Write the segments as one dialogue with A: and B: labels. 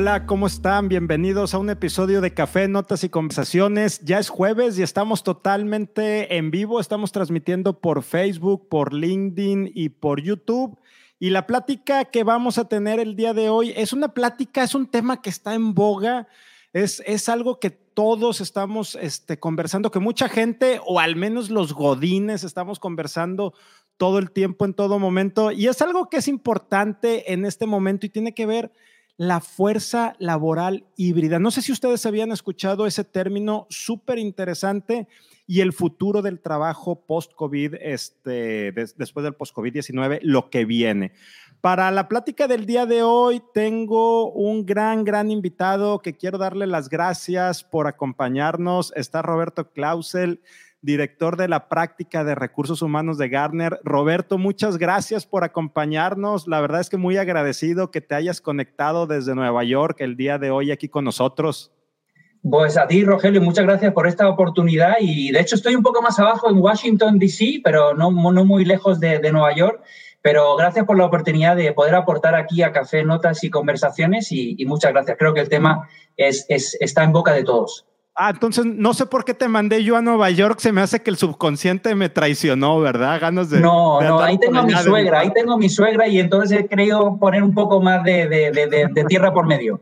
A: Hola, ¿cómo están? Bienvenidos a un episodio de Café, Notas y Conversaciones. Ya es jueves y estamos totalmente en vivo. Estamos transmitiendo por Facebook, por LinkedIn y por YouTube. Y la plática que vamos a tener el día de hoy es una plática, es un tema que está en boga. Es, es algo que todos estamos este, conversando, que mucha gente, o al menos los godines, estamos conversando todo el tiempo, en todo momento. Y es algo que es importante en este momento y tiene que ver la fuerza laboral híbrida. No sé si ustedes habían escuchado ese término súper interesante y el futuro del trabajo post-COVID, este, después del post-COVID-19, lo que viene. Para la plática del día de hoy tengo un gran, gran invitado que quiero darle las gracias por acompañarnos. Está Roberto Clausel director de la práctica de recursos humanos de Gartner. Roberto, muchas gracias por acompañarnos. La verdad es que muy agradecido que te hayas conectado desde Nueva York el día de hoy aquí con nosotros.
B: Pues a ti, Rogelio, muchas gracias por esta oportunidad. Y de hecho estoy un poco más abajo en Washington, D.C., pero no, muy lejos de, Nueva York. Pero gracias por la oportunidad de poder aportar aquí a Café Notas y Conversaciones y, muchas gracias. Creo que el tema es, está en boca de todos.
A: Ah, entonces no sé por qué te mandé yo a Nueva York, se me hace que el subconsciente me traicionó, ¿verdad?
B: Ganas de... No, no, ahí tengo a mi suegra, ahí tengo a mi suegra y entonces he querido poner un poco más de, tierra por medio.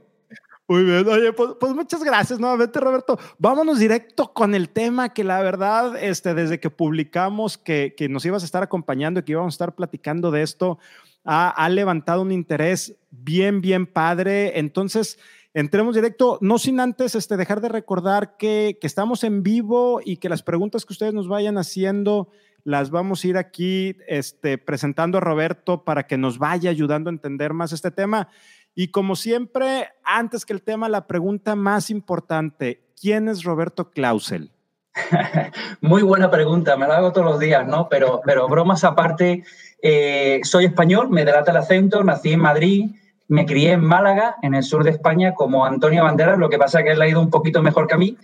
A: Muy bien, oye, pues, pues, muchas gracias nuevamente, Roberto. Vámonos directo con el tema que la verdad, este, desde que publicamos que, que nos ibas a estar acompañando y que íbamos a estar platicando de esto, ha, ha levantado un interés bien, bien padre. Entonces, entremos directo, no sin antes este, dejar de recordar que, estamos en vivo y que las preguntas que ustedes nos vayan haciendo las vamos a ir aquí este, presentando a Roberto para que nos vaya ayudando a entender más este tema. Y como siempre, antes que el tema, la pregunta más importante, ¿quién es Roberto Clausel?
B: Muy buena pregunta, me la hago todos los días, ¿no? Pero, pero bromas aparte, eh, soy español, me delata el acento, nací en Madrid, me crié en Málaga, en el sur de España, como Antonio Banderas, lo que pasa es que él ha ido un poquito mejor que a mí.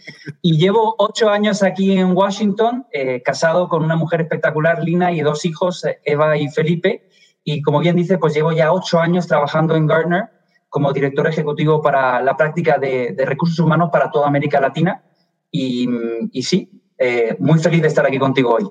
B: Y llevo ocho años aquí en Washington, eh, casado con una mujer espectacular, Lina, y dos hijos, Eva y Felipe. Y como bien dice, pues llevo ya ocho años trabajando en Gartner como director ejecutivo para la práctica de, recursos humanos para toda América Latina. Y, sí, eh, muy feliz de estar aquí contigo hoy.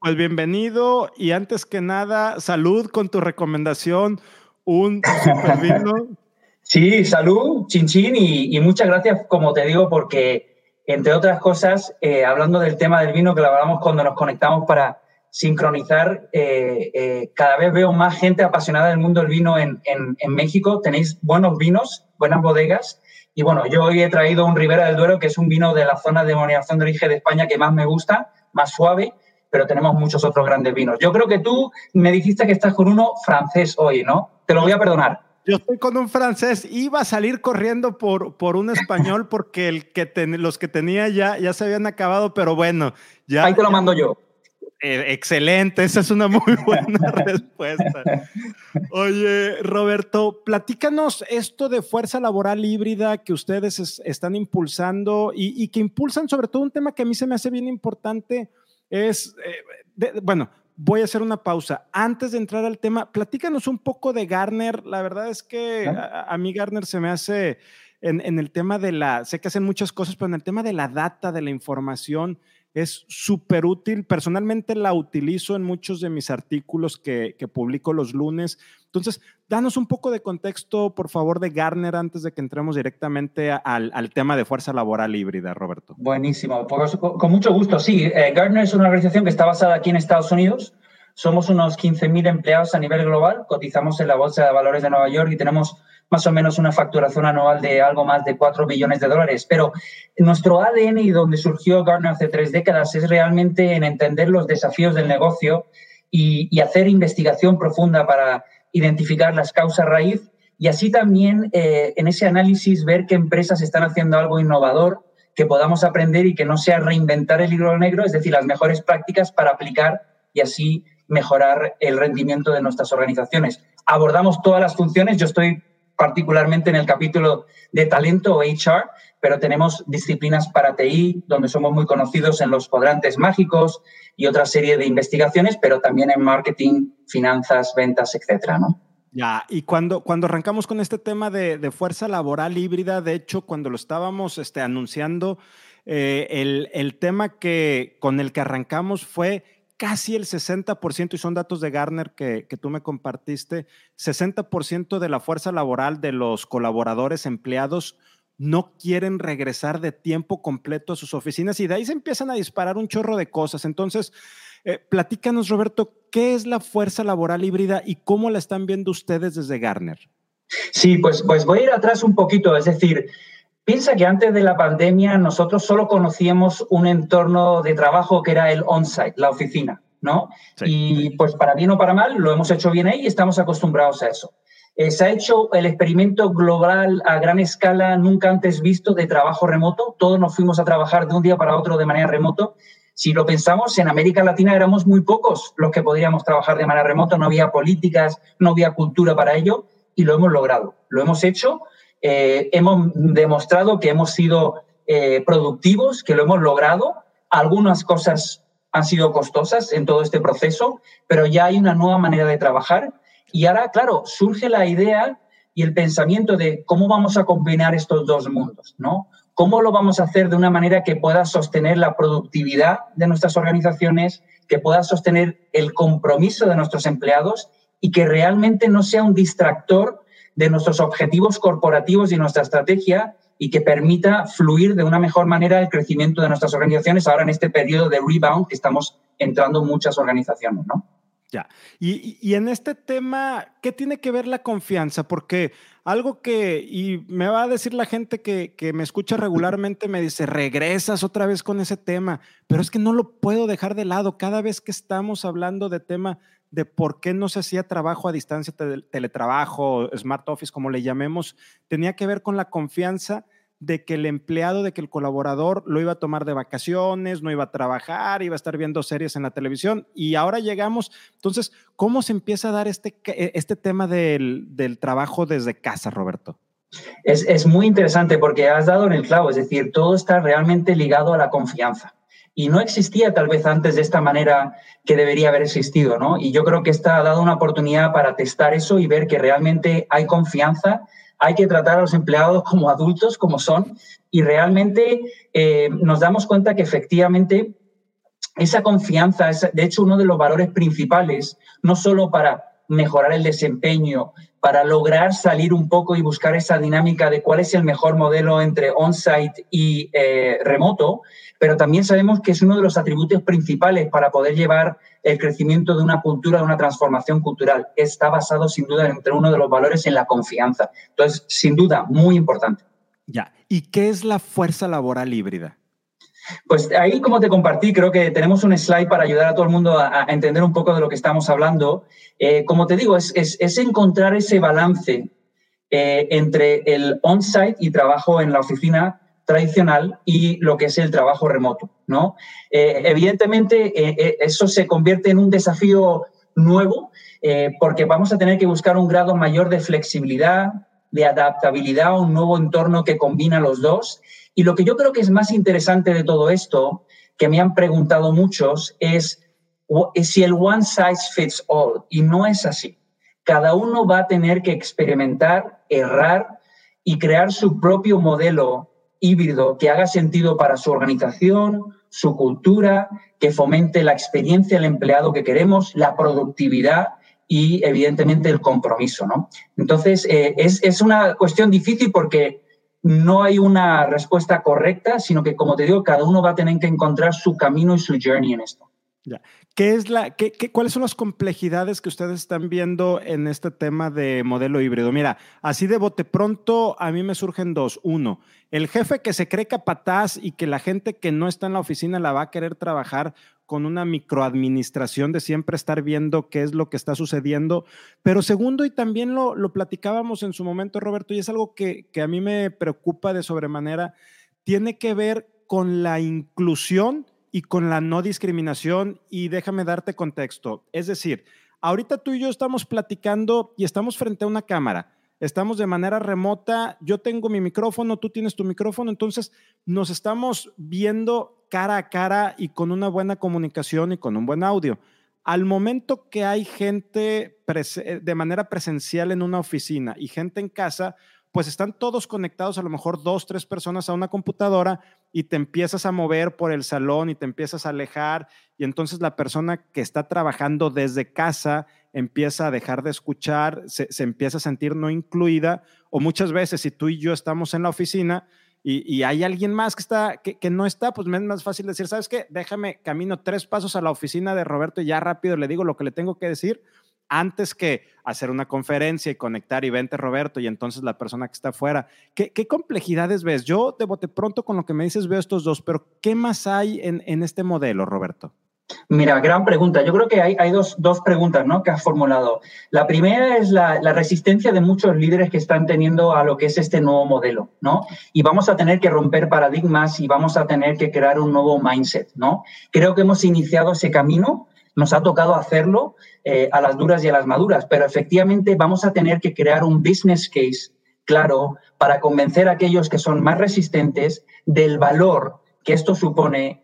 A: Pues bienvenido y antes que nada, salud con tu recomendación un super vino.
B: Sí, salud, chin chin y, muchas gracias, como te digo, porque entre otras cosas, eh, hablando del tema del vino que lo hablamos cuando nos conectamos para sincronizar, eh, eh, cada vez veo más gente apasionada del mundo del vino en, México. Tenéis buenos vinos, buenas bodegas. Y bueno, yo hoy he traído un Ribera del Duero, que es un vino de la zona de denominación de origen de España que más me gusta, más suave, pero tenemos muchos otros grandes vinos. Yo creo que tú me dijiste que estás con uno francés hoy, ¿no? Te lo voy a perdonar.
A: Yo estoy con un francés, iba a salir corriendo por, por un español porque el que los que tenía ya, ya se habían acabado, pero bueno, ya.
B: Ahí te lo mando yo.
A: Eh, excelente, esa es una muy buena respuesta. Oye, Roberto, platícanos esto de fuerza laboral híbrida que ustedes están impulsando y, y, que impulsan sobre todo un tema que a mí se me hace bien importante es, eh, bueno, voy a hacer una pausa. Antes de entrar al tema, platícanos un poco de Garner. La verdad es que a, mí Garner se me hace en, en, el tema de la, sé que hacen muchas cosas, pero en el tema de la data, de la información, es súper útil. Personalmente la utilizo en muchos de mis artículos que, que, publico los lunes. Entonces, danos un poco de contexto, por favor, de Garner antes de que entremos directamente al, al tema de fuerza laboral híbrida, Roberto.
B: Buenísimo, pues, con mucho gusto. Sí, eh, Gartner es una organización que está basada aquí en Estados Unidos. Somos unos 15.000 empleados a nivel global, cotizamos en la Bolsa de Valores de Nueva York y tenemos más o menos una facturación anual de algo más de 4 billones de dólares. Pero nuestro ADN y donde surgió Gartner hace tres décadas es realmente en entender los desafíos del negocio y, hacer investigación profunda para identificar las causas raíz y así también eh, en ese análisis ver qué empresas están haciendo algo innovador que podamos aprender y que no sea reinventar el libro negro, es decir, las mejores prácticas para aplicar y así mejorar el rendimiento de nuestras organizaciones. Abordamos todas las funciones, yo estoy particularmente en el capítulo de talento o HR, pero tenemos disciplinas para TI, donde somos muy conocidos en los cuadrantes mágicos y otra serie de investigaciones, pero también en marketing, finanzas, ventas, etcétera, ¿no?
A: Ya, y cuando, cuando arrancamos con este tema de, fuerza laboral híbrida, de hecho, cuando lo estábamos este, anunciando, eh, el, el, tema que, con el que arrancamos fue casi el 60%, y son datos de Garner que, que tú me compartiste, 60% de la fuerza laboral de los colaboradores empleados no quieren regresar de tiempo completo a sus oficinas y de ahí se empiezan a disparar un chorro de cosas. Entonces, eh, platícanos, Roberto, ¿qué es la fuerza laboral híbrida y cómo la están viendo ustedes desde Garner?
B: Sí, pues, pues voy a ir atrás un poquito. Es decir, piensa que antes de la pandemia nosotros solo conocíamos un entorno de trabajo que era el on-site, la oficina, ¿no? Y pues para bien o para mal, lo hemos hecho bien ahí y estamos acostumbrados a eso. Eh, se ha hecho el experimento global a gran escala nunca antes visto de trabajo remoto. Todos nos fuimos a trabajar de un día para otro de manera remoto si lo pensamos, en América Latina éramos muy pocos los que podríamos trabajar de manera remota, no había políticas, no había cultura para ello y lo hemos logrado. Lo hemos hecho, eh, hemos demostrado que hemos sido eh, productivos, que lo hemos logrado. Algunas cosas han sido costosas en todo este proceso, pero ya hay una nueva manera de trabajar. Y ahora, claro, surge la idea y el pensamiento de cómo vamos a combinar estos dos mundos, ¿no? ¿Cómo lo vamos a hacer de una manera que pueda sostener la productividad de nuestras organizaciones, que pueda sostener el compromiso de nuestros empleados y que realmente no sea un distractor de nuestros objetivos corporativos y nuestra estrategia y que permita fluir de una mejor manera el crecimiento de nuestras organizaciones ahora en este periodo de rebound que estamos entrando muchas organizaciones, ¿no?
A: Ya. Y, en este tema, ¿qué tiene que ver la confianza? Porque algo que, y me va a decir la gente que, que, me escucha regularmente, me dice, regresas otra vez con ese tema, pero es que no lo puedo dejar de lado. Cada vez que estamos hablando de tema de por qué no se hacía trabajo a distancia, teletrabajo, smart office, como le llamemos, tenía que ver con la confianza de que el empleado, de que el colaborador lo iba a tomar de vacaciones, no iba a trabajar, iba a estar viendo series en la televisión. Y ahora llegamos, entonces, ¿cómo se empieza a dar este, este tema del, trabajo desde casa, Roberto?
B: Es, es, muy interesante porque has dado en el clavo, es decir, todo está realmente ligado a la confianza. Y no existía tal vez antes de esta manera que debería haber existido, ¿no? Y yo creo que está ha dado una oportunidad para testar eso y ver que realmente hay confianza hay que tratar a los empleados como adultos, como son, y realmente eh, nos damos cuenta que efectivamente esa confianza es, de hecho, uno de los valores principales, no solo para mejorar el desempeño, para lograr salir un poco y buscar esa dinámica de cuál es el mejor modelo entre on-site y eh, remoto, pero también sabemos que es uno de los atributos principales para poder llevar el crecimiento de una cultura, de una transformación cultural. Está basado sin duda entre uno de los valores en la confianza. Entonces, sin duda, muy importante.
A: Ya, ¿y qué es la fuerza laboral híbrida?
B: Pues ahí, como te compartí, creo que tenemos un slide para ayudar a todo el mundo a, entender un poco de lo que estamos hablando. Eh, como te digo, es, encontrar ese balance eh, entre el on-site y trabajo en la oficina tradicional y lo que es el trabajo remoto. ¿no? Eh, evidentemente, eso se convierte en un desafío nuevo porque vamos a tener que buscar un grado mayor de flexibilidad, de adaptabilidad a un nuevo entorno que combina los dos y lo que yo creo que es más interesante de todo esto, que me han preguntado muchos, es si el one size fits all. Y no es así. Cada uno va a tener que experimentar, errar y crear su propio modelo híbrido que haga sentido para su organización, su cultura, que fomente la experiencia del empleado que queremos, la productividad y evidentemente el compromiso. ¿no? Entonces, eh, es, es, una cuestión difícil porque no hay una respuesta correcta, sino que, como te digo, cada uno va a tener que encontrar su camino y su journey en esto.
A: ¿Qué es la, qué, ¿Cuáles son las complejidades que ustedes están viendo en este tema de modelo híbrido? Mira, así de bote pronto a mí me surgen dos. Uno, el jefe que se cree capataz y que la gente que no está en la oficina la va a querer trabajar con una microadministración de siempre estar viendo qué es lo que está sucediendo. Pero segundo, y también lo, lo platicábamos en su momento, Roberto, y es algo que, que a mí me preocupa de sobremanera, tiene que ver con la inclusión y con la no discriminación. Y déjame darte contexto. Es decir, ahorita tú y yo estamos platicando y estamos frente a una cámara. Estamos de manera remota, yo tengo mi micrófono, tú tienes tu micrófono, entonces nos estamos viendo cara a cara y con una buena comunicación y con un buen audio. al momento que hay gente de manera presencial en una oficina y gente en casa, pues están todos conectados, a lo mejor dos, tres personas a una computadora y te empiezas a mover por el salón y te empiezas a alejar y entonces la persona que está trabajando desde casa empieza a dejar de escuchar, se, empieza a sentir no incluida o muchas veces si tú y yo estamos en la oficina y, hay alguien más que, está, que, que, no está, pues me es más fácil decir, ¿sabes qué? Déjame, camino tres pasos a la oficina de Roberto y ya rápido le digo lo que le tengo que decir antes que hacer una conferencia y conectar y vente Roberto y entonces la persona que está afuera. ¿Qué, complejidades ves? Yo de bote pronto con lo que me dices veo estos dos, pero ¿qué más hay en, este modelo, Roberto?
B: Mira, gran pregunta. Yo creo que hay, dos, preguntas ¿no? que has formulado. La primera es la, resistencia de muchos líderes que están teniendo a lo que es este nuevo modelo, ¿no? Y vamos a tener que romper paradigmas y vamos a tener que crear un nuevo mindset, ¿no? Creo que hemos iniciado ese camino, nos ha tocado hacerlo eh, a las duras y a las maduras, pero efectivamente vamos a tener que crear un business case claro para convencer a aquellos que son más resistentes del valor que esto supone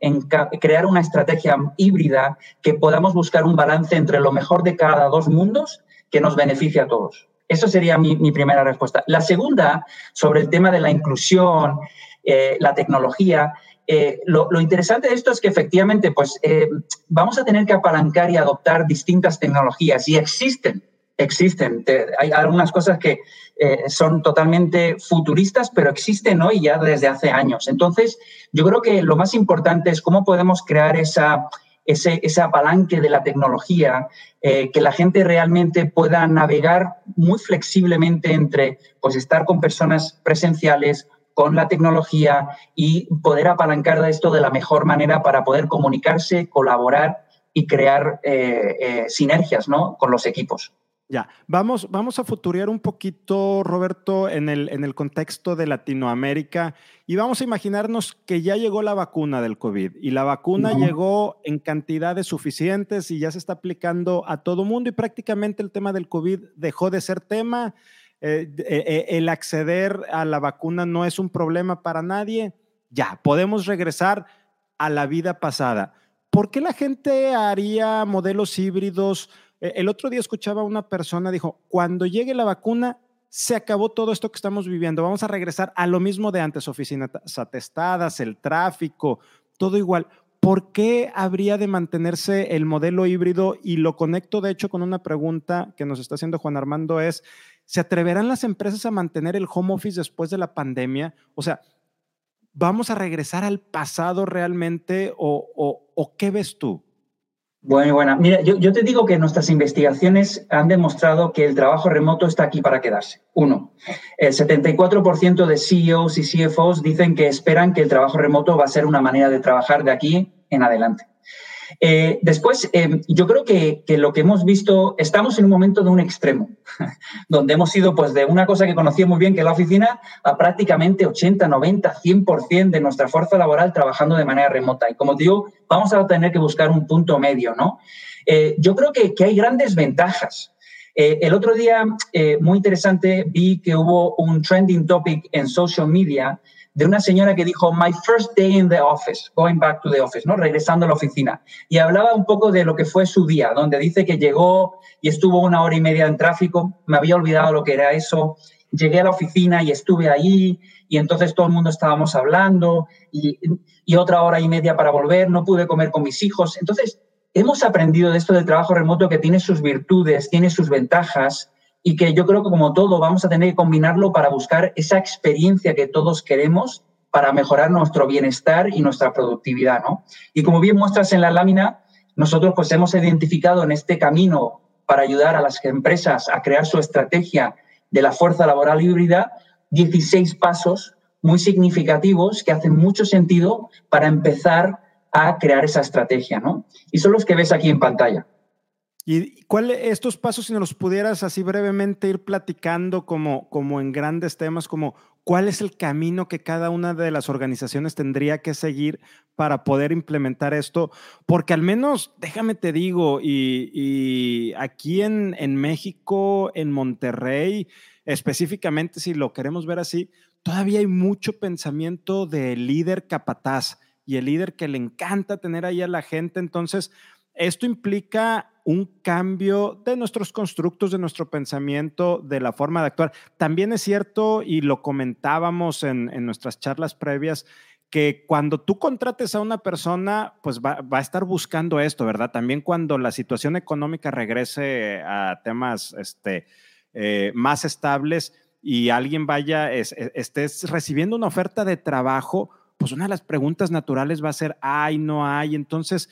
B: crear una estrategia híbrida que podamos buscar un balance entre lo mejor de cada dos mundos que nos beneficie a todos. Eso sería mi, primera respuesta. La segunda, sobre el tema de la inclusión, eh, la tecnología, eh, lo, interesante de esto es que efectivamente pues, eh, vamos a tener que apalancar y adoptar distintas tecnologías y existen, existen. hay algunas cosas que eh, son totalmente futuristas, pero existen hoy ya desde hace años. Entonces, yo creo que lo más importante es cómo podemos crear esa, ese, ese apalanque de la tecnología, que la gente realmente pueda navegar muy flexiblemente entre pues, estar con personas presenciales con la tecnología y poder apalancar esto de la mejor manera para poder comunicarse, colaborar y crear eh, eh, sinergias ¿no? con los equipos.
A: Ya, vamos, vamos a futurear un poquito, Roberto, en el, en el contexto de Latinoamérica y vamos a imaginarnos que ya llegó la vacuna del COVID y la vacuna llegó en cantidades suficientes y ya se está aplicando a todo mundo y prácticamente el tema del COVID dejó de ser tema eh, eh, eh, el acceder a la vacuna no es un problema para nadie, ya, podemos regresar a la vida pasada. ¿Por qué la gente haría modelos híbridos? El otro día escuchaba a una persona, dijo, cuando llegue la vacuna, se acabó todo esto que estamos viviendo, vamos a regresar a lo mismo de antes, oficinas atestadas, el tráfico, todo igual. ¿Por qué habría de mantenerse el modelo híbrido? Y lo conecto, de hecho, con una pregunta que nos está haciendo Juan Armando, es, ¿Se atreverán las empresas a mantener el home office después de la pandemia? O sea, ¿vamos a regresar al pasado realmente o, qué ves tú?
B: Bueno, bueno, mira, yo, te digo que nuestras investigaciones han demostrado que el trabajo remoto está aquí para quedarse. Uno, el 74% de CEOs y CFOs dicen que esperan que el trabajo remoto va a ser una manera de trabajar de aquí en adelante. Eh, después, eh, yo creo que, lo que hemos visto, estamos en un momento de un extremo, donde hemos ido pues, de una cosa que conocía muy bien, que la oficina, a prácticamente 80, 90, 100% de nuestra fuerza laboral trabajando de manera remota. Y como digo, vamos a tener que buscar un punto medio, ¿no? Eh, yo creo que, que, hay grandes ventajas. el otro día, muy interesante, vi que hubo un trending topic en social media de una señora que dijo, My first day in the office, going back to the office, ¿no? Regresando a la oficina. Y hablaba un poco de lo que fue su día, donde dice que llegó y estuvo una hora y media en tráfico. Me había olvidado lo que era eso. Llegué a la oficina y estuve ahí y entonces todo el mundo estábamos hablando y, y otra hora y media para volver. No pude comer con mis hijos. Entonces, hemos aprendido de esto del trabajo remoto que tiene sus virtudes, tiene sus ventajas y que yo creo que como todo vamos a tener que combinarlo para buscar esa experiencia que todos queremos para mejorar nuestro bienestar y nuestra productividad, ¿no? Y como bien muestras en la lámina, nosotros pues hemos identificado en este camino para ayudar a las empresas a crear su estrategia de la fuerza laboral híbrida 16 pasos muy significativos que hacen mucho sentido para empezar a crear esa estrategia, ¿no? Y son los que ves aquí en pantalla.
A: ¿Y cuál estos pasos, si nos los pudieras así brevemente ir platicando como, como en grandes temas, como cuál es el camino que cada una de las organizaciones tendría que seguir para poder implementar esto? Porque al menos, déjame te digo, y, aquí en, en México, en Monterrey, específicamente si lo queremos ver así, todavía hay mucho pensamiento de líder capataz y el líder que le encanta tener ahí a la gente. Entonces, esto implica un cambio de nuestros constructos, de nuestro pensamiento, de la forma de actuar. También es cierto, y lo comentábamos en, nuestras charlas previas, que cuando tú contrates a una persona, pues va, a estar buscando esto, ¿verdad? También cuando la situación económica regrese a temas este, eh, más estables y alguien vaya, estés recibiendo una oferta de trabajo, pues una de las preguntas naturales va a ser, hay, no hay. Entonces,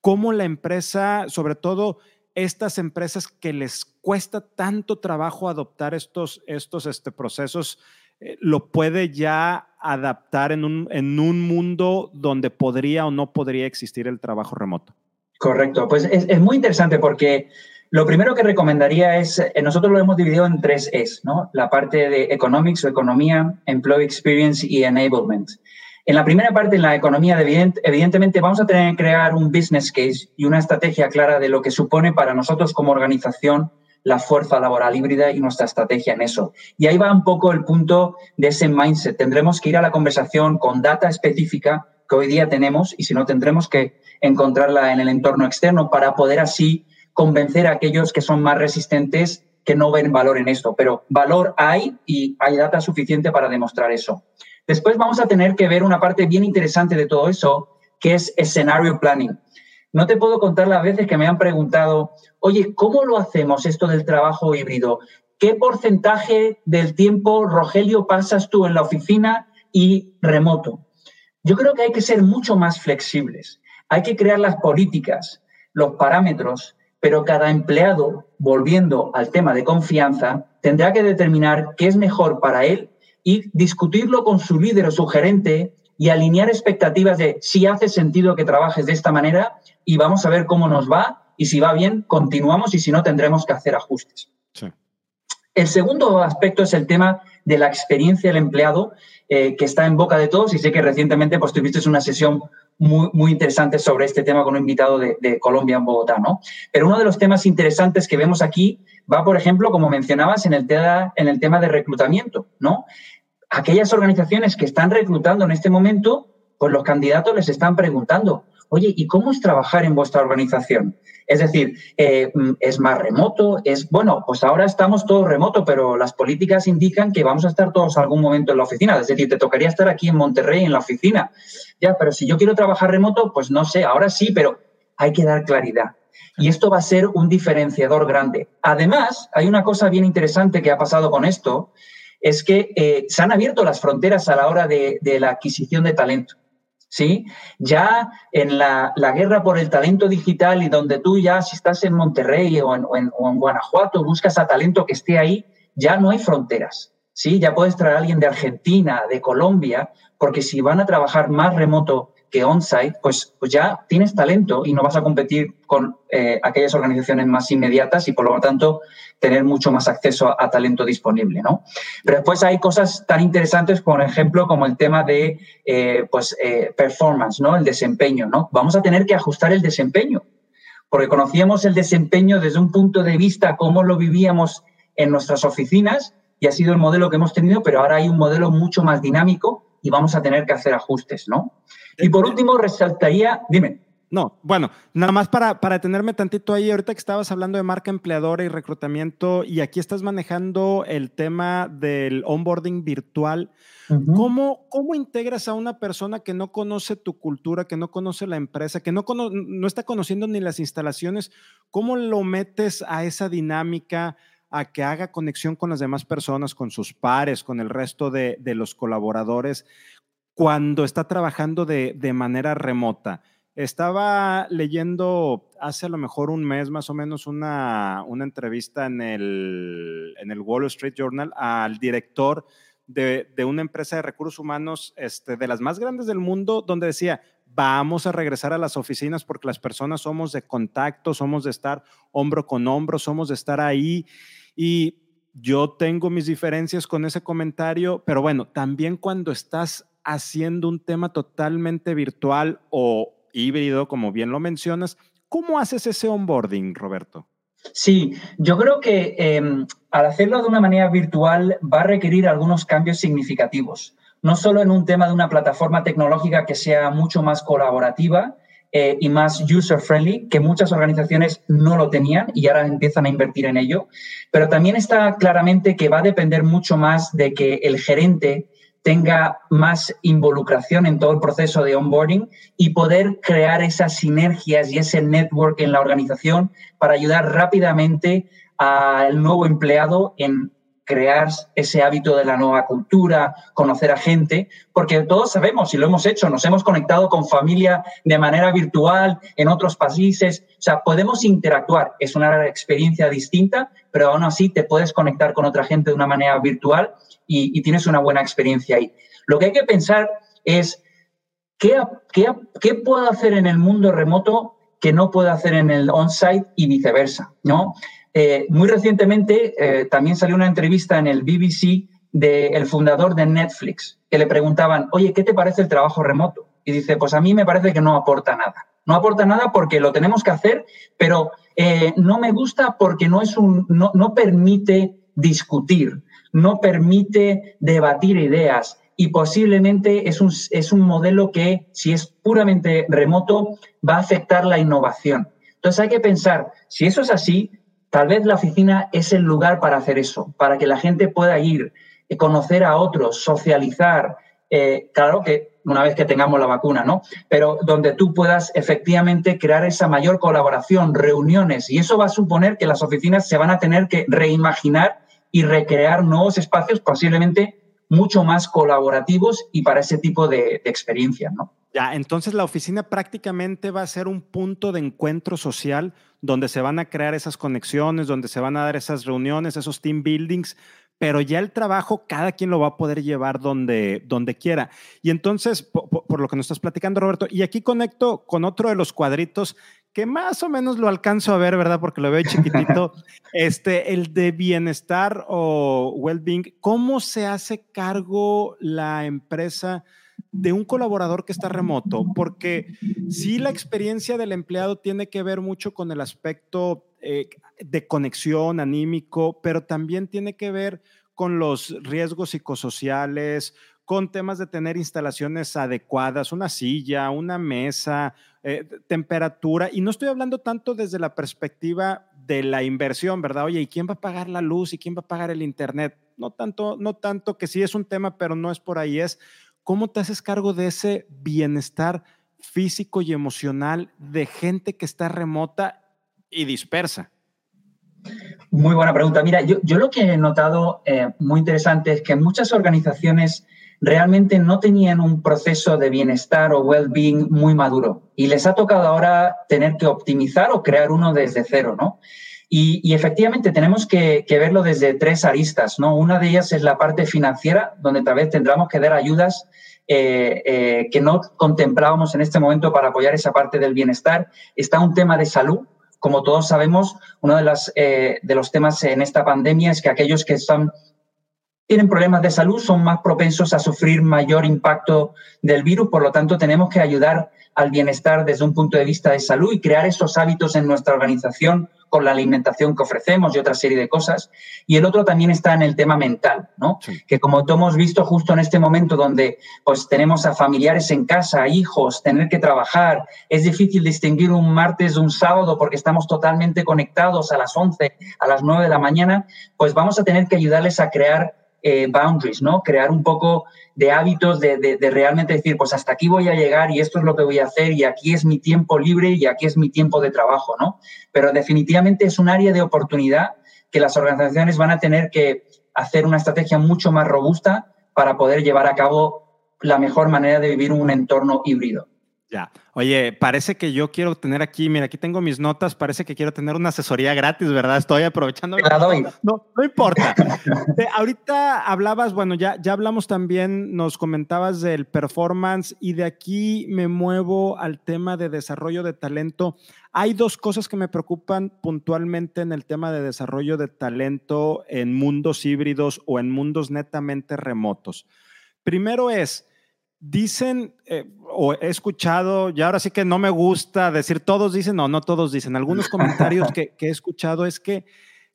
A: cómo la empresa, sobre todo estas empresas que les cuesta tanto trabajo adoptar estos, estos este, procesos, eh, lo puede ya adaptar en un, en un mundo donde podría o no podría existir el trabajo remoto.
B: Correcto, pues es, muy interesante porque lo primero que recomendaría es, eh, nosotros lo hemos dividido en tres Es, ¿no? La parte de economics o economía, employee experience y enablement. En la primera parte, en la economía, evidentemente vamos a tener que crear un business case y una estrategia clara de lo que supone para nosotros como organización la fuerza laboral híbrida y nuestra estrategia en eso. Y ahí va un poco el punto de ese mindset. Tendremos que ir a la conversación con data específica que hoy día tenemos y si no, tendremos que encontrarla en el entorno externo para poder así convencer a aquellos que son más resistentes que no ven valor en esto. Pero valor hay y hay data suficiente para demostrar eso. Después vamos a tener que ver una parte bien interesante de todo eso, que es escenario planning. No te puedo contar las veces que me han preguntado, oye, ¿cómo lo hacemos esto del trabajo híbrido? ¿Qué porcentaje del tiempo, Rogelio, pasas tú en la oficina y remoto? Yo creo que hay que ser mucho más flexibles. Hay que crear las políticas, los parámetros, pero cada empleado, volviendo al tema de confianza, tendrá que determinar qué es mejor para él y discutirlo con su líder o su gerente y alinear expectativas de si hace sentido que trabajes de esta manera y vamos a ver cómo nos va y si va bien, continuamos y si no, tendremos que hacer ajustes. El segundo aspecto es el tema de la experiencia del empleado, eh, que está en boca de todos y sé que recientemente pues, tuviste una sesión muy, muy interesante sobre este tema con un invitado de, de, Colombia en Bogotá, ¿no? Pero uno de los temas interesantes que vemos aquí va, por ejemplo, como mencionabas, en el, tema, en el tema de reclutamiento, ¿no? aquellas organizaciones que están reclutando en este momento, pues los candidatos les están preguntando, oye, ¿y cómo es trabajar en vuestra organización? Es decir, eh, ¿es más remoto? Es, bueno, pues ahora estamos todos remoto, pero las políticas indican que vamos a estar todos algún momento en la oficina. Es decir, te tocaría estar aquí en Monterrey en la oficina. Ya, pero si yo quiero trabajar remoto, pues no sé, ahora sí, pero hay que dar claridad. Y esto va a ser un diferenciador grande. Además, hay una cosa bien interesante que ha pasado con esto, es que eh, se han abierto las fronteras a la hora de, la adquisición de talento. ¿Sí? Ya en la, guerra por el talento digital y donde tú ya, si estás en Monterrey o en, o en, Guanajuato, buscas a talento que esté ahí, ya no hay fronteras. ¿sí? Ya puedes traer a alguien de Argentina, de Colombia, porque si van a trabajar más remoto que on-site, pues, pues ya tienes talento y no vas a competir con eh, aquellas organizaciones más inmediatas y por lo tanto tener mucho más acceso a, talento disponible, ¿no? Pero después hay cosas tan interesantes, por ejemplo, como el tema de eh, pues, eh, performance, ¿no? El desempeño, ¿no? Vamos a tener que ajustar el desempeño, porque conocíamos el desempeño desde un punto de vista, cómo lo vivíamos en nuestras oficinas y ha sido el modelo que hemos tenido, pero ahora hay un modelo mucho más dinámico y vamos a tener que hacer ajustes, ¿no? Y por último, resaltaría, dime.
A: No, bueno, nada más para, para detenerme tantito ahí, ahorita que estabas hablando de marca empleadora y reclutamiento, y aquí estás manejando el tema del onboarding virtual. ¿Cómo, ¿Cómo integras a una persona que no conoce tu cultura, que no conoce la empresa, que no, no está conociendo ni las instalaciones? ¿Cómo lo metes a esa dinámica? A que haga conexión con las demás personas, con sus pares, con el resto de, de los colaboradores cuando está trabajando de, de, manera remota. Estaba leyendo hace a lo mejor un mes más o menos una, una entrevista en el, en el Wall Street Journal al director de, de, una empresa de recursos humanos este, de las más grandes del mundo, donde decía, vamos a regresar a las oficinas porque las personas somos de contacto, somos de estar hombro con hombro, somos de estar ahí. Y yo tengo mis diferencias con ese comentario, pero bueno, también cuando estás haciendo un tema totalmente virtual o híbrido, como bien lo mencionas, ¿cómo haces ese onboarding, Roberto?
B: Sí, yo creo que em, al hacerlo de una manera virtual va a requerir algunos cambios significativos, no solo en un tema de una plataforma tecnológica que sea mucho más colaborativa eh, y más user-friendly, que muchas organizaciones no lo tenían y ahora empiezan a invertir en ello. Pero también está claramente que va a depender mucho más de que el gerente tenga más involucración en todo el proceso de onboarding y poder crear esas sinergias y ese network en la organización para ayudar rápidamente al nuevo empleado en crear ese hábito de la nueva cultura, conocer a gente, porque todos sabemos, y lo hemos hecho, nos hemos conectado con familia de manera virtual en otros países, o sea, podemos interactuar, es una experiencia distinta, pero aún así te puedes conectar con otra gente de una manera virtual y, tienes una buena experiencia ahí. Lo que hay que pensar es, ¿qué, qué, puedo hacer en el mundo remoto que no puedo hacer en el on-site y viceversa, ¿no? Eh, muy recientemente eh, también salió una entrevista en el BBC del fundador de Netflix, que le preguntaban, oye, ¿qué te parece el trabajo remoto? Y dice, pues a mí me parece que no aporta nada. No aporta nada porque lo tenemos que hacer, pero eh, no me gusta porque no, es un, no, no permite discutir, no permite debatir ideas y posiblemente es un, es un modelo que, si es puramente remoto, va a afectar la innovación. Entonces hay que pensar, si eso es así, Tal vez la oficina es el lugar para hacer eso, para que la gente pueda ir, eh, conocer a otros, socializar. Eh, claro que una vez que tengamos la vacuna, ¿no? Pero donde tú puedas efectivamente crear esa mayor colaboración, reuniones, y eso va a suponer que las oficinas se van a tener que reimaginar y recrear nuevos espacios posiblemente mucho más colaborativos y para ese tipo de, de experiencias, ¿no?
A: Ya, entonces la oficina prácticamente va a ser un punto de encuentro social donde se van a crear esas conexiones, donde se van a dar esas reuniones, esos team buildings, pero ya el trabajo cada quien lo va a poder llevar donde, donde quiera. Y entonces, por, lo que nos estás platicando, Roberto, y aquí conecto con otro de los cuadritos que más o menos lo alcanzo a ver, ¿verdad? Porque lo veo chiquitito, este, el de bienestar o well-being. ¿Cómo se hace cargo la empresa? De un colaborador que está remoto, porque sí la experiencia del empleado tiene que ver mucho con el aspecto eh, de conexión anímico, pero también tiene que ver con los riesgos psicosociales, con temas de tener instalaciones adecuadas, una silla, una mesa, eh, temperatura. Y no estoy hablando tanto desde la perspectiva de la inversión, ¿verdad? Oye, ¿y quién va a pagar la luz y quién va a pagar el internet? No tanto, no tanto que sí es un tema, pero no es por ahí, es ¿Cómo te haces cargo de ese bienestar físico y emocional de gente que está remota y dispersa?
B: Muy buena pregunta. Mira, yo, lo que he notado eh, muy interesante es que muchas organizaciones realmente no tenían un proceso de bienestar o well-being muy maduro y les ha tocado ahora tener que optimizar o crear uno desde cero, ¿no? Y, efectivamente tenemos que, verlo desde tres aristas, ¿no? Una de ellas es la parte financiera, donde tal vez tendremos que dar ayudas eh, eh, que no contemplábamos en este momento para apoyar esa parte del bienestar. Está un tema de salud. Como todos sabemos, uno de, las, eh, de los temas en esta pandemia es que aquellos que están tienen problemas de salud son más propensos a sufrir mayor impacto del virus, por lo tanto tenemos que ayudar al bienestar desde un punto de vista de salud y crear esos hábitos en nuestra organización con la alimentación que ofrecemos y otra serie de cosas. Y el otro también está en el tema mental, ¿no? Que como hemos visto justo en este momento donde pues tenemos a familiares en casa, hijos, tener que trabajar, es difícil distinguir un martes de un sábado porque estamos totalmente conectados a las 11, a las 9 de la mañana, pues vamos a tener que ayudarles a crear eh, boundaries, ¿no? Crear un poco de hábitos de, de, realmente decir, pues hasta aquí voy a llegar y esto es lo que voy a hacer y aquí es mi tiempo libre y aquí es mi tiempo de trabajo, ¿no? Pero definitivamente es un área de oportunidad que las organizaciones van a tener que hacer una estrategia mucho más robusta para poder llevar a cabo la mejor manera de vivir un entorno híbrido.
A: Ya. Oye, parece que yo quiero tener aquí, mira, aquí tengo mis notas, parece que quiero tener una asesoría gratis, ¿verdad? Estoy aprovechando.
B: La doy.
A: No, no importa. Eh, ahorita hablabas, bueno, ya, ya hablamos también, nos comentabas del performance y de aquí me muevo al tema de desarrollo de talento. Hay dos cosas que me preocupan puntualmente en el tema de desarrollo de talento en mundos híbridos o en mundos netamente remotos. Primero es, Dicen, eh, o he escuchado, y ahora sí que no me gusta decir todos dicen, no, no todos dicen, algunos comentarios que, he escuchado es que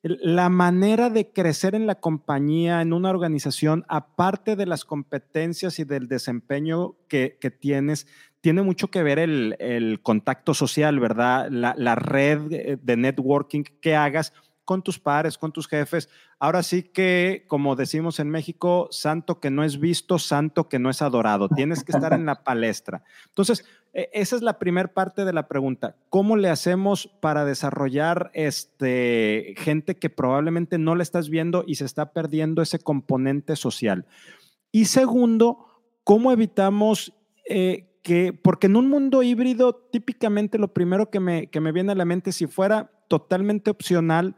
A: la manera de crecer en la compañía, en una organización, aparte de las competencias y del desempeño que, que tienes, tiene mucho que ver el, contacto social, ¿verdad? La, la, red de networking que hagas con tus pares, con tus jefes. Ahora sí que, como decimos en México, santo que no es visto, santo que no es adorado. Tienes que estar en la palestra. Entonces, e, esa es la primera parte de la pregunta. ¿Cómo le hacemos para desarrollar este, gente que probablemente no le estás viendo y se está perdiendo ese componente social? Y segundo, ¿cómo evitamos eh, que, porque en un mundo híbrido, típicamente lo primero que me, que me viene a la mente, si fuera totalmente opcional,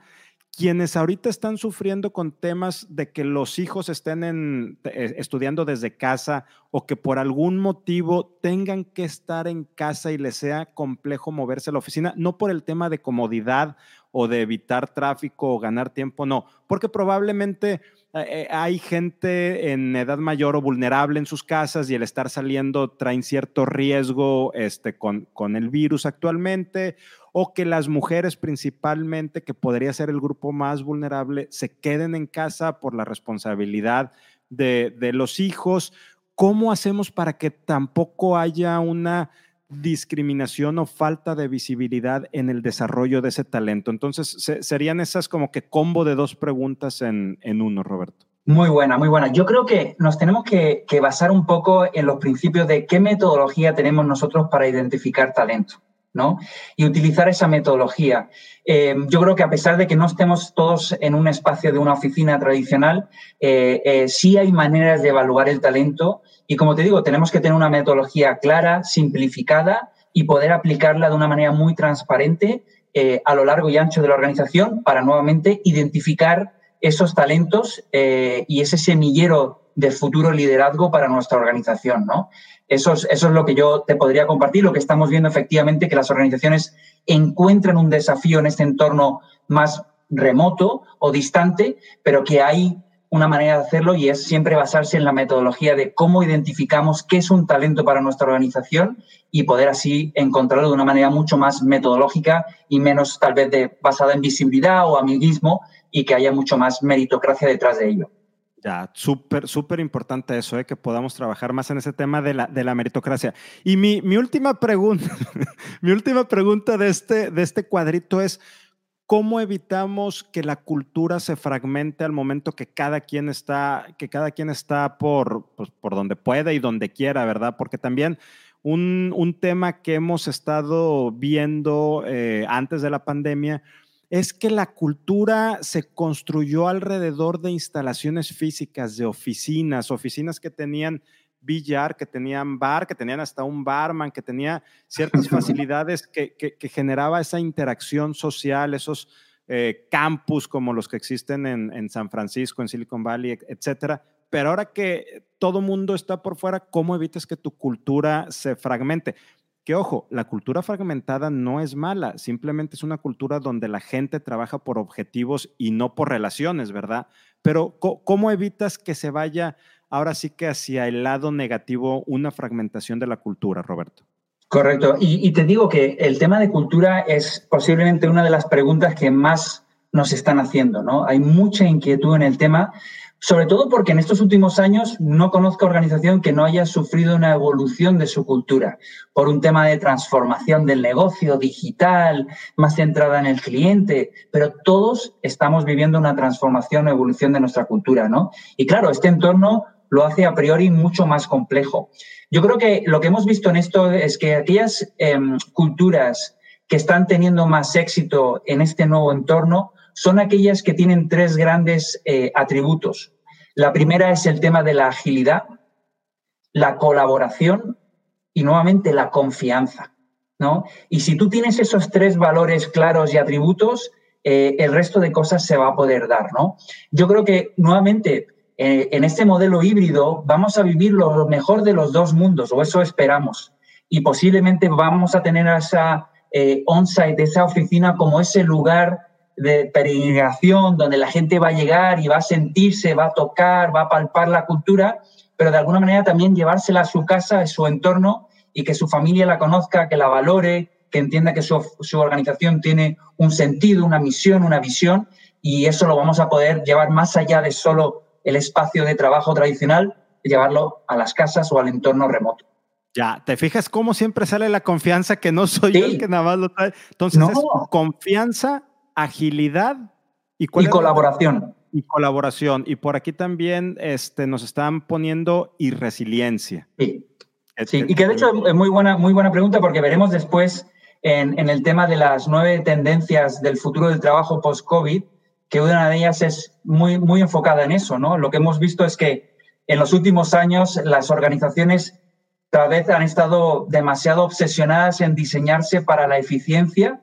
A: quienes ahorita están sufriendo con temas de que los hijos estén eh, estudiando desde casa o que por algún motivo tengan que estar en casa y les sea complejo moverse a la oficina, no por el tema de comodidad o de evitar tráfico o ganar tiempo, no, porque probablemente eh, eh, hay gente en edad mayor o vulnerable en sus casas y el estar saliendo trae cierto riesgo este, con, con el virus actualmente, o que las mujeres principalmente, que podría ser el grupo más vulnerable, se queden en casa por la responsabilidad de, de los hijos. ¿Cómo hacemos para que tampoco haya una discriminación o falta de visibilidad en el desarrollo de ese talento? Entonces, serían esas como que combo de dos preguntas en, en uno, Roberto.
B: Muy buena, muy buena. Yo creo que nos tenemos que, que, basar un poco en los principios de qué metodología tenemos nosotros para identificar talento. Y utilizar esa metodología. Eh, yo creo que a pesar de que no estemos todos en un espacio de una oficina tradicional, eh, eh, sí hay maneras de evaluar el talento y como te digo, tenemos que tener una metodología clara, simplificada y poder aplicarla de una manera muy transparente a lo largo y ancho de la organización para nuevamente identificar esos talentos y ese semillero de futuro liderazgo para nuestra organización, ¿no? Eso es, eso es lo que yo te podría compartir, lo que estamos viendo efectivamente, que las organizaciones encuentran un desafío en este entorno más remoto o distante, pero que hay una manera de hacerlo y es siempre basarse en la metodología de cómo identificamos qué es un talento para nuestra organización y poder así encontrarlo de una manera mucho más metodológica y menos tal vez de, basada en visibilidad o amiguismo y que haya mucho más meritocracia detrás de ello.
A: Ya, súper, súper importante eso, ¿eh? que podamos trabajar más en ese tema de la, meritocracia. Y mi, última pregunta, mi última pregunta de este, de este cuadrito es, ¿Cómo evitamos que la cultura se fragmente al momento que cada quien está, que cada quien está por, pues, donde puede y donde quiera, ¿verdad? Porque también un, un tema que hemos estado viendo eh, antes de la pandemia es que la cultura se construyó alrededor de instalaciones físicas, de oficinas, oficinas que tenían billar, que tenían bar, que tenían hasta un barman, que tenía ciertas facilidades que, que, generaba esa interacción social, esos eh, campus como los que existen en, en, San Francisco, en Silicon Valley, etcétera. Pero ahora que todo mundo está por fuera, ¿cómo evitas que tu cultura se fragmente? Que ojo, la cultura fragmentada no es mala, simplemente es una cultura donde la gente trabaja por objetivos y no por relaciones, ¿verdad? Pero ¿cómo evitas que se vaya ahora sí que hacia el lado negativo una fragmentación de la cultura, Roberto.
B: Correcto. Y, te digo que el tema de cultura es posiblemente una de las preguntas que más nos están haciendo, ¿no? Hay mucha inquietud en el tema, sobre todo porque en estos últimos años no conozco organización que no haya sufrido una evolución de su cultura por un tema de transformación del negocio digital, más centrada en el cliente, pero todos estamos viviendo una transformación o evolución de nuestra cultura, ¿no? Y claro, este entorno lo hace a priori mucho más complejo. Yo creo que lo que hemos visto en esto es que aquellas em, culturas que están teniendo más éxito en este nuevo entorno son aquellas que tienen tres grandes eh, atributos. La primera es el tema de la agilidad, la colaboración y nuevamente la confianza. ¿no? Y si tú tienes esos tres valores claros y atributos, eh, el resto de cosas se va a poder dar. ¿no? Yo creo que nuevamente eh, en este modelo híbrido vamos a vivir lo mejor de los dos mundos, o eso esperamos. Y posiblemente vamos a tener esa eh, on-site, esa oficina como ese lugar de peregrinación donde la gente va a llegar y va a sentirse, va a tocar, va a palpar la cultura, pero de alguna manera también llevársela a su casa, a su entorno y que su familia la conozca, que la valore, que entienda que su, su organización tiene un sentido, una misión, una visión y eso lo vamos a poder llevar más allá de solo el espacio de trabajo tradicional y llevarlo a las casas o al entorno remoto.
A: Ya, ¿te fijas cómo siempre sale la confianza que no soy yo el que nada más lo trae? Entonces es confianza, agilidad
B: y, colaboración.
A: Y colaboración. Y por aquí también este, nos están poniendo y resiliencia.
B: Sí. sí. y que de hecho es muy buena, muy buena pregunta porque veremos después en, en el tema de las nueve tendencias del futuro del trabajo post-COVID, que una de ellas es muy, muy enfocada en eso, ¿no? Lo que hemos visto es que en los últimos años las organizaciones tal vez han estado demasiado obsesionadas en diseñarse para la eficiencia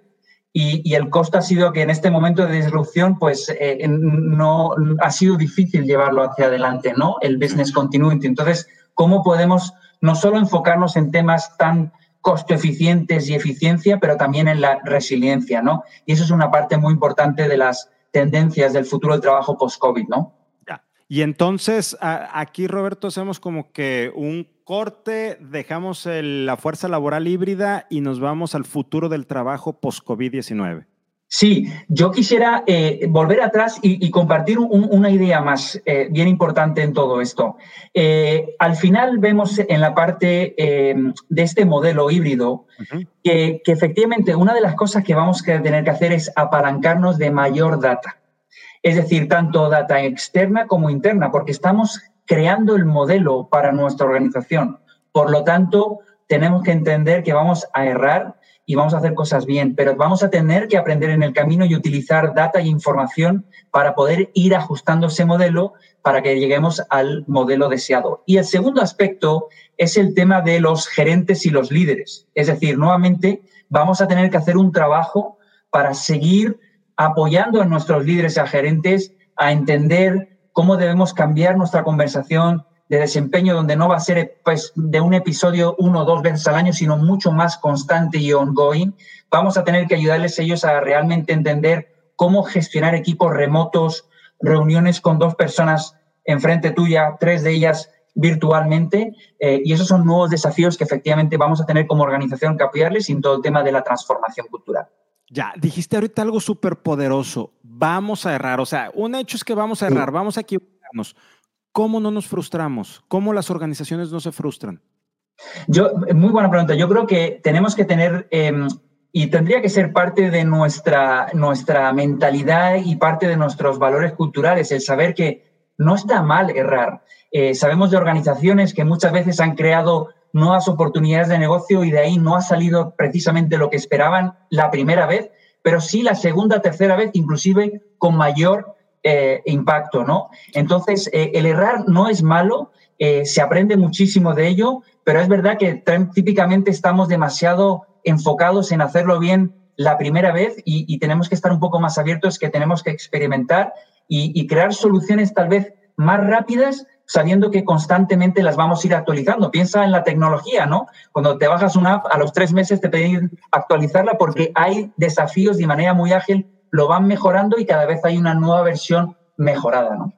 B: y, el costo ha sido que en este momento de disrupción pues eh, no ha sido difícil llevarlo hacia adelante, ¿no? El business continuity. Entonces, ¿cómo podemos no solo enfocarnos en temas tan costo eficientes y eficiencia, pero también en la resiliencia, ¿no? Y eso es una parte muy importante de las tendencias del futuro del trabajo post-COVID, ¿no?
A: Y entonces aquí, Roberto, hacemos como que un corte, dejamos la fuerza laboral híbrida y nos vamos al futuro del trabajo post-COVID-19.
B: Sí, yo quisiera eh, volver atrás y, compartir una idea más eh, bien importante en todo esto. Eh, al final vemos en la parte de este modelo híbrido que, que efectivamente una de las cosas que vamos a tener que hacer es apalancarnos de mayor data. Es decir, tanto data externa como interna, porque estamos creando el modelo para nuestra organización. Por lo tanto, tenemos que entender que vamos a errar y vamos a hacer cosas bien, pero vamos a tener que aprender en el camino y utilizar data e información para poder ir ajustando ese modelo para que lleguemos al modelo deseado. Y el segundo aspecto es el tema de los gerentes y los líderes. Es decir, nuevamente vamos a tener que hacer un trabajo para seguir apoyando a nuestros líderes y a gerentes a entender cómo debemos cambiar nuestra conversación de desempeño, donde no va a ser pues, de un episodio uno o dos veces al año, sino mucho más constante y ongoing. Vamos a tener que ayudarles ellos a realmente entender cómo gestionar equipos remotos, reuniones con dos personas enfrente tuya, tres de ellas virtualmente. Eh, y esos son nuevos desafíos que efectivamente vamos a tener como organización que apoyarles en todo el tema de la transformación cultural.
A: Ya, dijiste ahorita algo súper poderoso. Vamos a errar. O sea, un hecho es que vamos a errar, vamos a equivocarnos. ¿Cómo no nos frustramos? ¿Cómo las organizaciones no se frustran?
B: Yo, muy buena pregunta. Yo creo que tenemos que tener, em, y tendría que ser parte de nuestra, nuestra mentalidad y parte de nuestros valores culturales, el saber que no está mal errar. Eh, sabemos de organizaciones que muchas veces han creado nuevas oportunidades de negocio y de ahí no ha salido precisamente lo que esperaban la primera vez, pero sí la segunda, tercera vez, inclusive con mayor eh, impacto, ¿no? Entonces, eh, el errar no es malo, eh, se aprende muchísimo de ello, pero es verdad que típicamente estamos demasiado enfocados en hacerlo bien la primera vez y, tenemos que estar un poco más abiertos, que tenemos que experimentar y crear soluciones tal vez más rápidas sabiendo que constantemente las vamos a ir actualizando. Piensa en la tecnología, ¿no? Cuando te bajas una app, a los tres meses te piden actualizarla porque hay desafíos de manera muy ágil, lo van mejorando y cada vez hay una nueva versión mejorada, ¿no?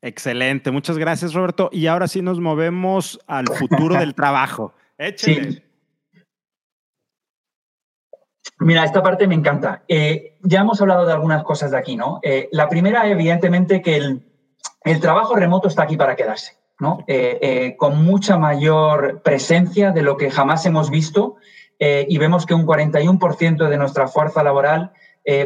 A: Excelente, muchas gracias Roberto. Y ahora sí nos movemos al futuro del trabajo. Échale.
B: Mira, esta parte me encanta. Eh, ya hemos hablado de algunas cosas de aquí, ¿no? Eh, la primera, evidentemente, que el, el trabajo remoto está aquí para quedarse, ¿no? Eh, eh, con mucha mayor presencia de lo que jamás hemos visto eh, y vemos que un 41% de nuestra fuerza laboral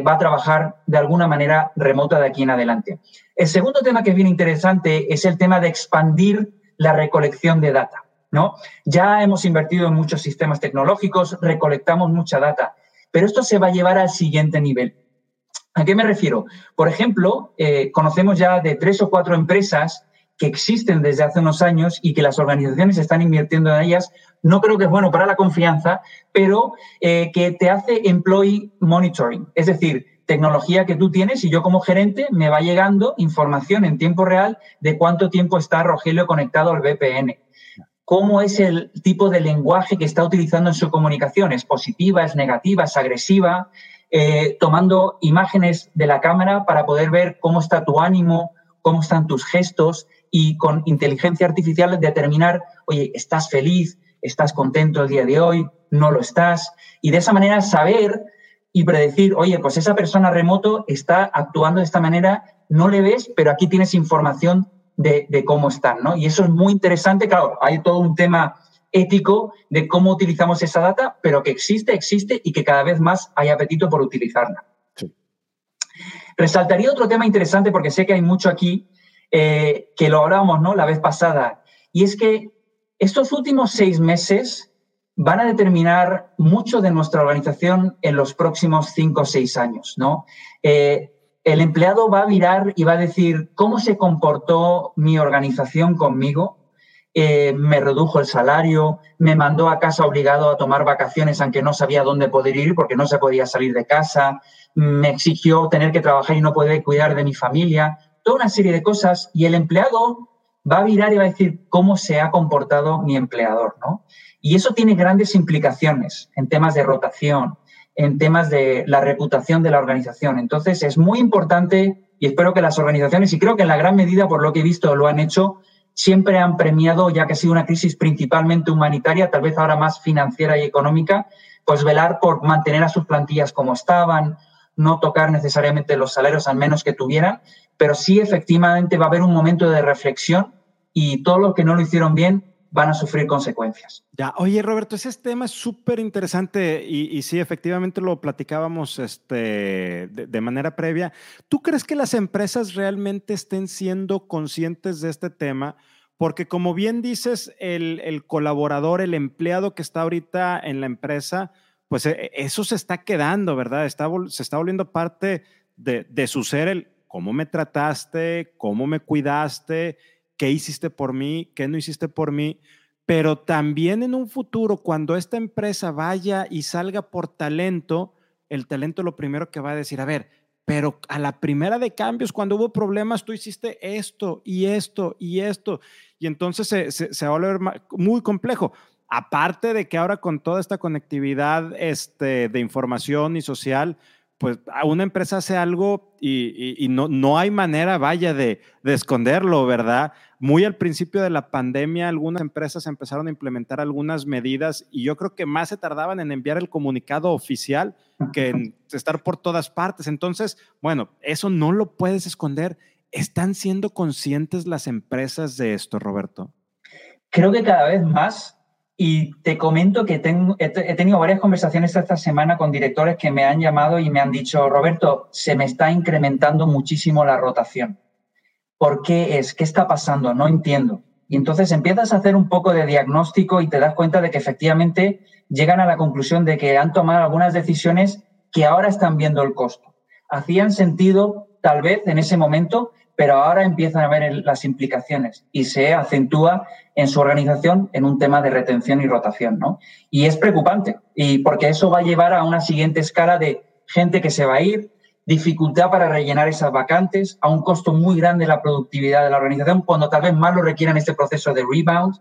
B: va a trabajar de alguna manera remota de aquí en adelante. El segundo tema que es bien interesante es el tema de expandir la recolección de data, ¿no? Ya hemos invertido en muchos sistemas tecnológicos, recolectamos mucha data, pero esto se va a llevar al siguiente nivel. ¿A qué me refiero? Por ejemplo, eh, conocemos ya de tres o cuatro empresas que existen desde hace unos años y que las organizaciones están invirtiendo en ellas. No creo que es bueno para la confianza, pero eh, que te hace employee monitoring, es decir, tecnología que tú tienes y yo como gerente me va llegando información en tiempo real de cuánto tiempo está Rogelio conectado al VPN. ¿Cómo es el tipo de lenguaje que está utilizando en su comunicación? ¿Es positiva, es negativa, es agresiva? Eh, tomando imágenes de la cámara para poder ver cómo está tu ánimo, cómo están tus gestos y con inteligencia artificial determinar, oye, ¿estás feliz? ¿Estás contento el día de hoy? ¿No lo estás? Y de esa manera saber y predecir, oye, pues esa persona remoto está actuando de esta manera, no le ves, pero aquí tienes información de, cómo están, ¿no? Y eso es muy interesante, claro, hay todo un tema ético de cómo utilizamos esa data, pero que existe, existe y que cada vez más hay apetito por utilizarla. Resaltaría otro tema interesante porque sé que hay mucho aquí eh, que lo hablábamos ¿no? la vez pasada, y es que estos últimos seis meses van a determinar mucho de nuestra organización en los próximos cinco o seis años. ¿no? Eh, el empleado va a mirar y va a decir cómo se comportó mi organización conmigo, eh, me redujo el salario, me mandó a casa obligado a tomar vacaciones aunque no sabía dónde poder ir porque no se podía salir de casa, me exigió tener que trabajar y no poder cuidar de mi familia, toda una serie de cosas y el empleado va a mirar y va a decir cómo se ha comportado mi empleador, ¿no? Y eso tiene grandes implicaciones en temas de rotación, en temas de la reputación de la organización. Entonces, es muy importante y espero que las organizaciones, y creo que en la gran medida, por lo que he visto, lo han hecho, siempre han premiado, ya que ha sido una crisis principalmente humanitaria, tal vez ahora más financiera y económica, pues velar por mantener a sus plantillas como estaban, no tocar necesariamente los salarios al menos que tuvieran, pero sí efectivamente va a haber un momento de reflexión y todo lo que no lo hicieron bien van a sufrir consecuencias.
A: Ya, oye Roberto, ese tema es súper interesante y, sí, efectivamente lo platicábamos este, de, manera previa. ¿Tú crees que las empresas realmente estén siendo conscientes de este tema? Porque como bien dices, el, colaborador, el empleado que está ahorita en la empresa, pues e, eso se está quedando, ¿verdad? Está, se está volviendo parte de, de su ser, el cómo me trataste, cómo me cuidaste, qué hiciste por mí, qué no hiciste por mí, pero también en un futuro, cuando esta empresa vaya y salga por talento, el talento lo primero que va a decir, a ver, pero a la primera de cambios, cuando hubo problemas, tú hiciste esto y esto y esto, y entonces se, se, va a volver muy complejo. Aparte de que ahora con toda esta conectividad este, de información y social, pues una empresa hace algo y, no, no, hay manera, vaya, de, esconderlo, ¿verdad? Muy al principio de la pandemia, algunas empresas empezaron a implementar algunas medidas y yo creo que más se tardaban en enviar el comunicado oficial que en estar por todas partes. Entonces, bueno, eso no lo puedes esconder. ¿Están siendo conscientes las empresas de esto, Roberto?
B: Creo que cada vez más y te comento que tengo, he, tenido varias conversaciones esta semana con directores que me han llamado y me han dicho, Roberto, se me está incrementando muchísimo la rotación. ¿Por qué es? ¿Qué está pasando? No entiendo. Y entonces empiezas a hacer un poco de diagnóstico y te das cuenta de que efectivamente llegan a la conclusión de que han tomado algunas decisiones que ahora están viendo el costo. Hacían sentido tal vez en ese momento, pero ahora empiezan a ver las implicaciones y se acentúa en su organización en un tema de retención y rotación, ¿no? Y es preocupante, y porque eso va a llevar a una siguiente escala de gente que se va a ir, dificultad para rellenar esas vacantes, a un costo muy grande la productividad de la organización, cuando tal vez más lo requieran este proceso de rebound,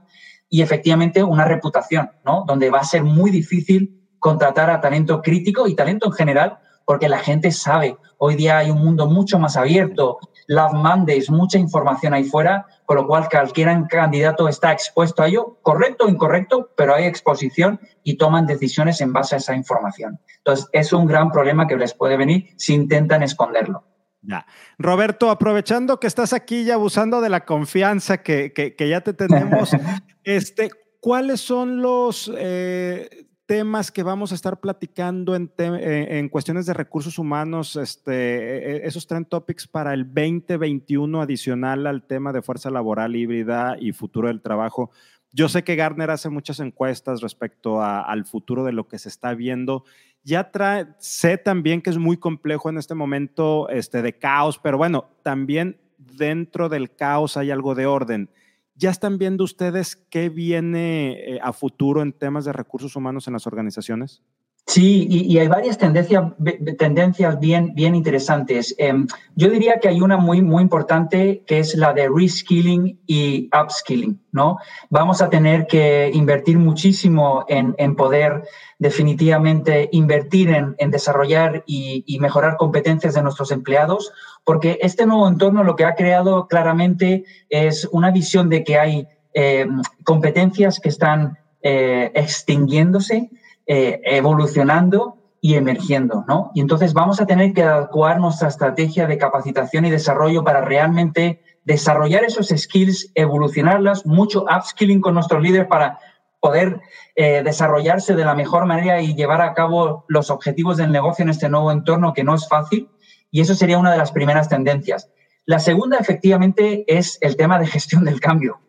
B: y efectivamente una reputación, ¿no? Donde va a ser muy difícil contratar a talento crítico y talento en general, porque la gente sabe, hoy día hay un mundo mucho más abierto, las Mondays, mucha información ahí fuera, con lo cual cualquier candidato está expuesto a ello, correcto o incorrecto, pero hay exposición y toman decisiones en base a esa información. Entonces, es un gran problema que les puede venir si intentan esconderlo.
A: Ya. Roberto, aprovechando que estás aquí y abusando de la confianza que, que, ya te tenemos, este, ¿cuáles son los eh, temas que vamos a estar platicando en, eh, en cuestiones de recursos humanos, este, e, e, esos trend topics para el 2021 adicional al tema de fuerza laboral híbrida y futuro del trabajo. Yo sé que Gartner hace muchas encuestas respecto al futuro de lo que se está viendo. Ya trae, sé también que es muy complejo en este momento este, de caos, pero bueno, también dentro del caos hay algo de orden. ¿Ya están viendo ustedes qué viene eh, a futuro en temas de recursos humanos en las organizaciones?
B: Sí, y, hay varias tendencias, bien, interesantes. Em, yo diría que hay una muy, muy importante que es la de reskilling y upskilling, ¿no? Vamos a tener que invertir muchísimo en, poder definitivamente invertir en, desarrollar y, y, mejorar competencias de nuestros empleados, porque este nuevo entorno lo que ha creado claramente es una visión de que hay em, competencias que están eh, extinguiéndose eh, evolucionando y emergiendo, ¿no? Y entonces vamos a tener que adecuar nuestra estrategia de capacitación y desarrollo para realmente desarrollar esos skills, evolucionarlas, mucho upskilling con nuestros líderes para poder eh, desarrollarse de la mejor manera y llevar a cabo los objetivos del negocio en este nuevo entorno que no es fácil. Y eso sería una de las primeras tendencias. La segunda, efectivamente, es el tema de gestión del cambio.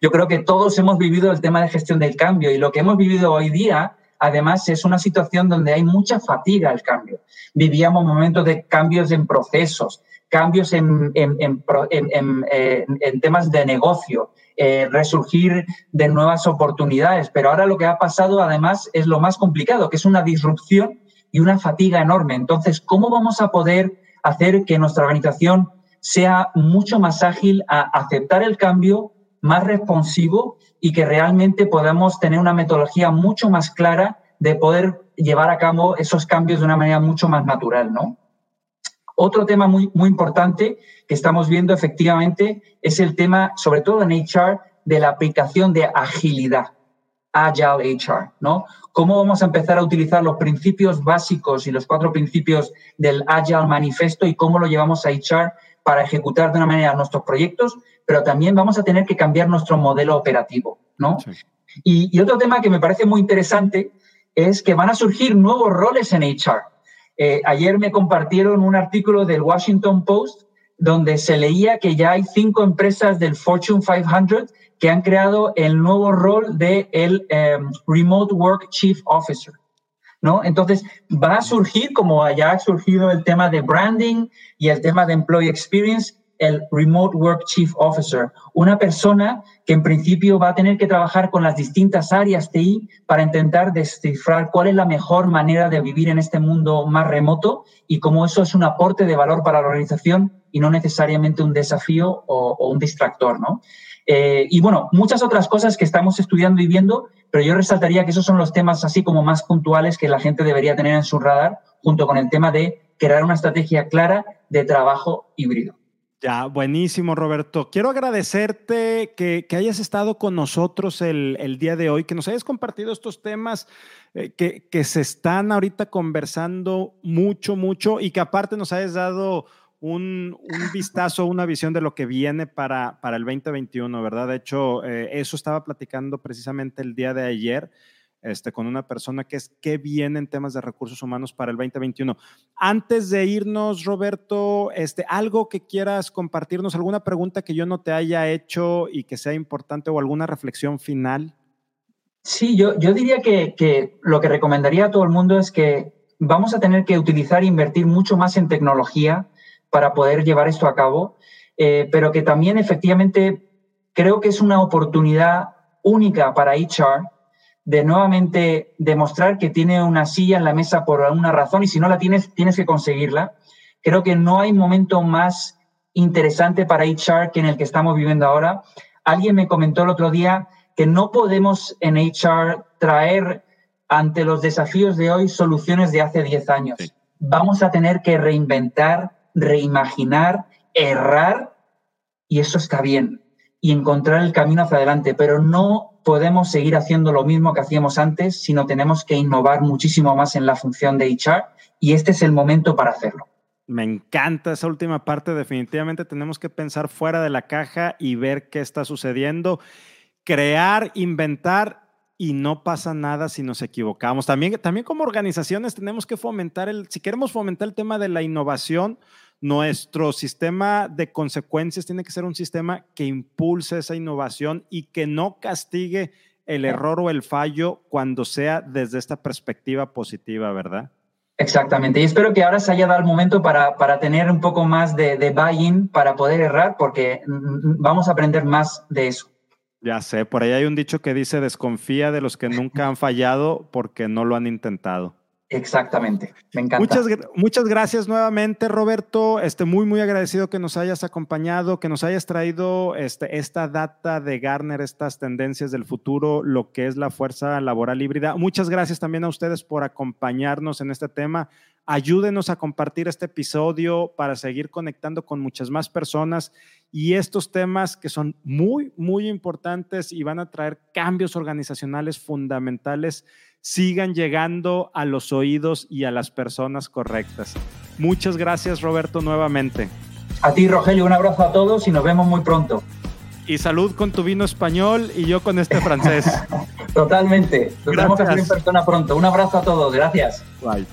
B: Yo creo que todos hemos vivido el tema de gestión del cambio y lo que hemos vivido hoy día, además, es una situación donde hay mucha fatiga al cambio. Vivíamos momentos de cambios en procesos, cambios en, temas de negocio, eh, resurgir de nuevas oportunidades. Pero ahora lo que ha pasado, además, es lo más complicado, que es una disrupción y una fatiga enorme. Entonces, ¿cómo vamos a poder hacer que nuestra organización sea mucho más ágil a aceptar el cambio, más responsivo y que realmente podamos tener una metodología mucho más clara de poder llevar a cabo esos cambios de una manera mucho más natural, ¿no? Otro tema muy, muy importante que estamos viendo efectivamente es el tema, sobre todo en HR, de la aplicación de agilidad, Agile HR, ¿no? ¿Cómo vamos a empezar a utilizar los principios básicos y los cuatro principios del Agile Manifesto y cómo lo llevamos a HR para ejecutar de una manera nuestros proyectos, pero también vamos a tener que cambiar nuestro modelo operativo, ¿no? Y, y, otro tema que me parece muy interesante es que van a surgir nuevos roles en HR. Eh, ayer me compartieron un artículo del Washington Post donde se leía que ya hay cinco empresas del Fortune 500 que han creado el nuevo rol de el em, Remote Work Chief Officer. ¿No? Entonces, va a surgir, como ya ha surgido el tema de branding y el tema de employee experience, el Remote Work Chief Officer, una persona que en principio va a tener que trabajar con las distintas áreas TI para intentar descifrar cuál es la mejor manera de vivir en este mundo más remoto y cómo eso es un aporte de valor para la organización y no necesariamente un desafío o, un distractor, ¿no? Eh, y bueno, muchas otras cosas que estamos estudiando y viendo, pero yo resaltaría que esos son los temas así como más puntuales que la gente debería tener en su radar, junto con el tema de crear una estrategia clara de trabajo híbrido.
A: Ya, buenísimo, Roberto. Quiero agradecerte que, hayas estado con nosotros el, día de hoy, que nos hayas compartido estos temas eh, que, se están ahorita conversando mucho, mucho y que aparte nos hayas dado un, vistazo, una visión de lo que viene para, para el 2021, ¿verdad? De hecho, eh, eso estaba platicando precisamente el día de ayer este, con una persona que es qué viene en temas de recursos humanos para el 2021. Antes de irnos, Roberto, este, algo que quieras compartirnos, alguna pregunta que yo no te haya hecho y que sea importante o alguna reflexión final.
B: Sí, yo, yo diría que, que lo que recomendaría a todo el mundo es que vamos a tener que utilizar e invertir mucho más en tecnología para poder llevar esto a cabo, eh, pero que también efectivamente creo que es una oportunidad única para HR de nuevamente demostrar que tiene una silla en la mesa por alguna razón y si no la tienes, tienes que conseguirla. Creo que no hay momento más interesante para HR que en el que estamos viviendo ahora. Alguien me comentó el otro día que no podemos en HR traer ante los desafíos de hoy soluciones de hace 10 años. Vamos a tener que reinventar, reimaginar, errar y eso está bien y encontrar el camino hacia adelante, pero no podemos seguir haciendo lo mismo que hacíamos antes, sino tenemos que innovar muchísimo más en la función de HR y este es el momento para hacerlo.
A: Me encanta esa última parte. Definitivamente tenemos que pensar fuera de la caja y ver qué está sucediendo. Crear, inventar y no pasa nada si nos equivocamos. También, también como organizaciones tenemos que fomentar el, si queremos fomentar el tema de la innovación, nuestro sistema de consecuencias tiene que ser un sistema que impulse esa innovación y que no castigue el error o el fallo cuando sea desde esta perspectiva positiva, ¿verdad?
B: Exactamente. Y espero que ahora se haya dado el momento para, para tener un poco más de, de buy-in para poder errar, porque vamos a aprender más de eso.
A: Ya sé, por ahí hay un dicho que dice, desconfía de los que nunca han fallado porque no lo han intentado.
B: Exactamente, me encanta.
A: Muchas, muchas gracias nuevamente, Roberto. Este, muy, muy agradecido que nos hayas acompañado, que nos hayas traído este, esta data de Garner, estas tendencias del futuro, lo que es la fuerza laboral híbrida. Muchas gracias también a ustedes por acompañarnos en este tema. Ayúdenos a compartir este episodio para seguir conectando con muchas más personas y estos temas que son muy, muy importantes y van a traer cambios organizacionales fundamentales sigan llegando a los oídos y a las personas correctas. Muchas gracias, Roberto, nuevamente.
B: A ti, Rogelio, un abrazo a todos y nos vemos muy pronto.
A: Y salud con tu vino español y yo con este francés.
B: Totalmente. Que hacer en persona pronto. Un abrazo a todos. Gracias.
A: Bye.